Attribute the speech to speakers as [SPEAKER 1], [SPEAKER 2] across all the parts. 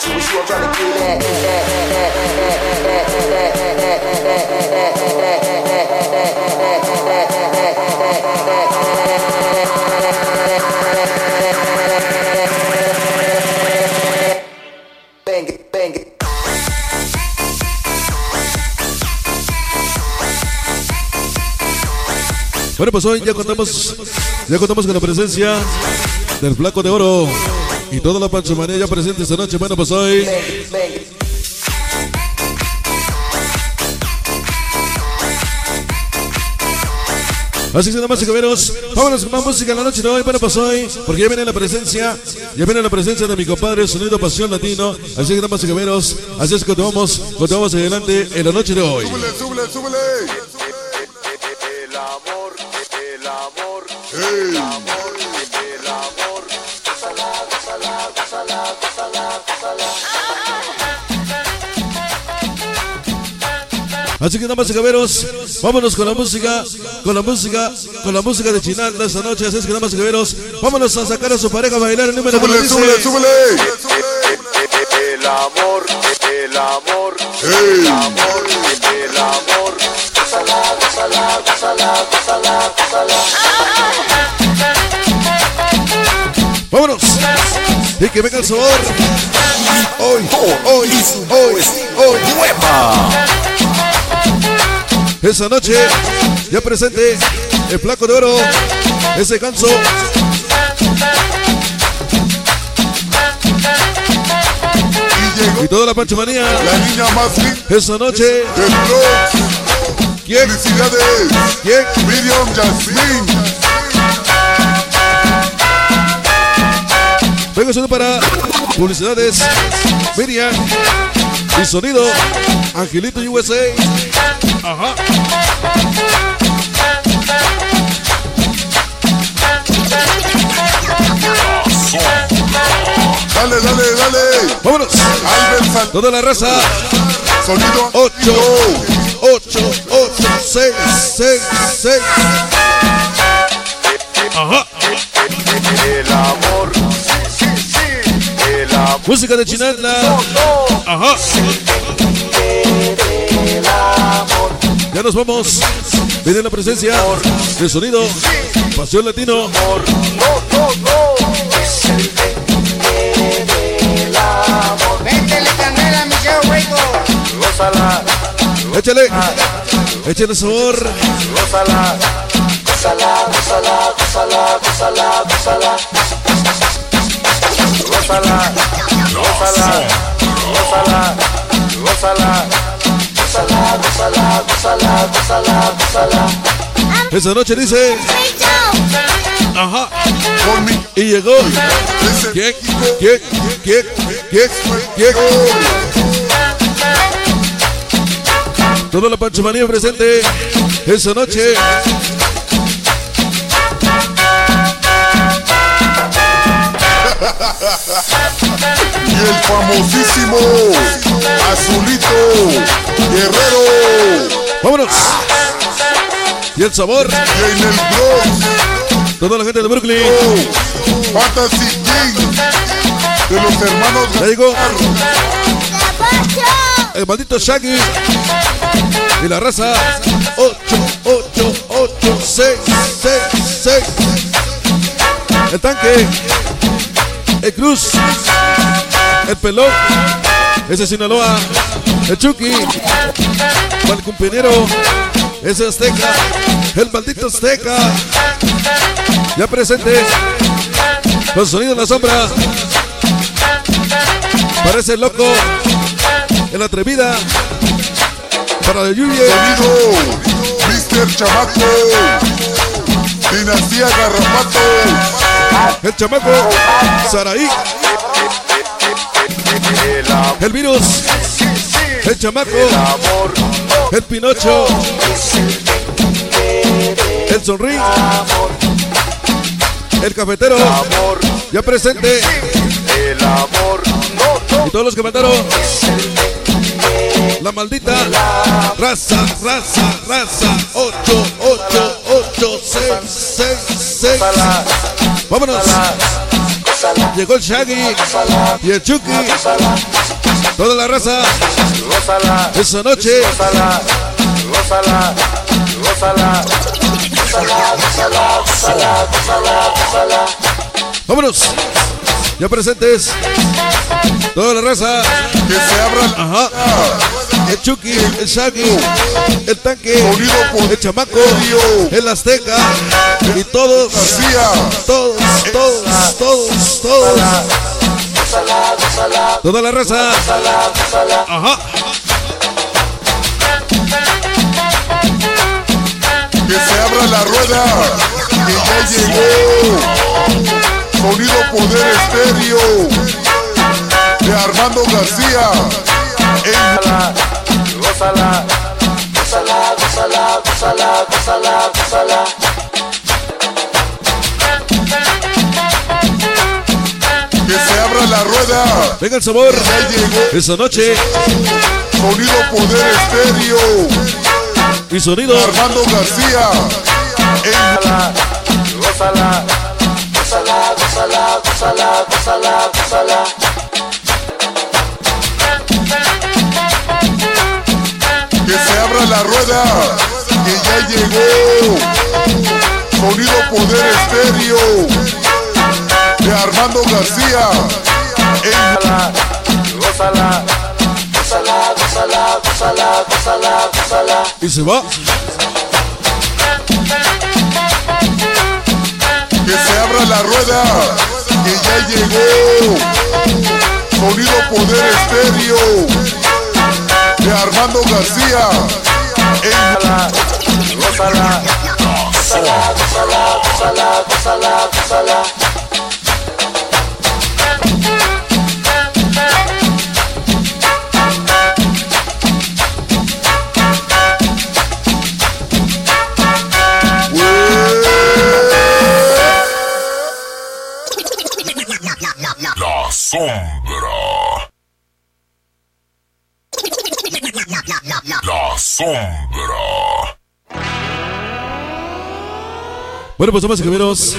[SPEAKER 1] trying to get at?
[SPEAKER 2] Bueno, pues hoy ya contamos, ya contamos con la presencia del Flaco de Oro y toda la panchomanía ya presente esta noche. Bueno, pues hoy. Así que damas y caballeros, vámonos con más música en la noche de hoy. Bueno, pues hoy, porque ya viene la presencia, ya viene la presencia de mi compadre Sonido Pasión Latino. Así que damas y caballeros, así es que continuamos, continuamos adelante en la noche de hoy.
[SPEAKER 3] Súbele, súbele, súbele.
[SPEAKER 4] El amor, el amor, el amor, el amor.
[SPEAKER 2] Así que damas y caballeros, vámonos con la música, con la música, con la música de Chinal de esta noche. Así es que damas y caballeros, vámonos a sacar a su pareja a bailar el número
[SPEAKER 3] Súbele, súbele, súbele.
[SPEAKER 4] El amor, el amor, el amor, el amor.
[SPEAKER 2] Vámonos. Y que venga el sabor. Hoy, hoy, hoy, hoy. Esa noche, ya presente el flaco de oro, ese ganso.
[SPEAKER 3] Y
[SPEAKER 2] toda la panchomanía.
[SPEAKER 3] la niña más linda
[SPEAKER 2] Esa noche,
[SPEAKER 3] del.
[SPEAKER 2] ¿quién?
[SPEAKER 3] Felicidades.
[SPEAKER 2] ¿Quién?
[SPEAKER 3] Miriam Yasmin.
[SPEAKER 2] Venga solo para publicidades. Miriam. Y sonido. Angelito USA. Ajá.
[SPEAKER 3] Dale, dale, dale.
[SPEAKER 2] Vámonos.
[SPEAKER 3] Albert.
[SPEAKER 2] Toda la raza.
[SPEAKER 3] Sonido.
[SPEAKER 2] 8, 8, 8, 6, 6, 6. Ajá.
[SPEAKER 4] El amor, sí, sí, sí. El amor.
[SPEAKER 2] Música de Chinatla. Ajá. Ya nos vamos. Viene la presencia de sonido. Pasión Latino. Échale. Échale sabor.
[SPEAKER 4] gózala, gózala, gózala, gózala,
[SPEAKER 2] Esa noche dice. Ajá. Y llegó. ¿Quién? ¿Quién? ¿Quién? ¿Quién? ¿Quién? Toda la panchomanía presente esa noche.
[SPEAKER 3] Y el famosísimo Azulito Guerrero.
[SPEAKER 2] Vámonos. Y el sabor.
[SPEAKER 3] Y en el Bronx.
[SPEAKER 2] Toda la gente de Brooklyn.
[SPEAKER 3] Fantasy King de los hermanos
[SPEAKER 2] Ya llegó. El maldito Shaggy. Y la raza. 8, 8, 8, 6, 6, 6. El tanque. El Cruz. El pelón. Ese Sinaloa. El Chucky. El cumpinero. Ese Azteca. El maldito Azteca. Ya presente. Con sonido en la sombra. Parece loco. En la atrevida. Para la lluvia.
[SPEAKER 3] Sonido Mr. Chamaco. Dinastía Garrapato.
[SPEAKER 2] El chamaco. Saraí.
[SPEAKER 4] El
[SPEAKER 2] virus. El chamaco.
[SPEAKER 4] El
[SPEAKER 2] Pinocho. El Sonrí. El cafetero. Ya presente.
[SPEAKER 4] el amor.
[SPEAKER 2] Y todos los que mandaron. La maldita. Raza, raza, raza. 8, 8, 8, 6, 6, 6. Vámonos. Llegó el Shaggy y el Chucky. Toda la raza. Esa noche. Vámonos. Ya presentes. Toda la raza.
[SPEAKER 3] Que se abra la
[SPEAKER 2] Ajá. El Chucky, el Shaggy, el tanque, el chamaco, el azteca y todos,
[SPEAKER 3] García.
[SPEAKER 2] todos, todos, todos, todos. Toda la raza. Ajá.
[SPEAKER 3] Que se abra la rueda. Que ya llegó. Sonido Poder Estéreo. De Armando García. En
[SPEAKER 4] Gózala, gózala, gózala, gózala, gózala, gózala.
[SPEAKER 3] que se abra la rueda.
[SPEAKER 2] Venga el sabor. Esa noche.
[SPEAKER 3] Sonido Poder Estéreo.
[SPEAKER 2] Y sonido.
[SPEAKER 3] Armando García.
[SPEAKER 4] Gózala, gózala, gózala, gózala, gózala, gózala.
[SPEAKER 3] La rueda. Que ya llegó. Sonido Poder Estéreo. De Armando García. En
[SPEAKER 4] Gózala, gózala, gózala, gózala, gózala, gózala.
[SPEAKER 2] Y se va.
[SPEAKER 3] que se abra la rueda. Que ya llegó. Sonido Poder Estéreo. De Armando García. En
[SPEAKER 4] Gózala, gózala, gózala, gózala, gózala, gózala.
[SPEAKER 5] Sombra.
[SPEAKER 2] Bueno, pues y caballeros.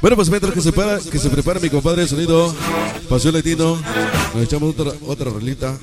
[SPEAKER 2] Bueno, pues mientras que se, para, que se prepara mi compadre de sonido, Pasión Latino, nos echamos otra, otra rolita.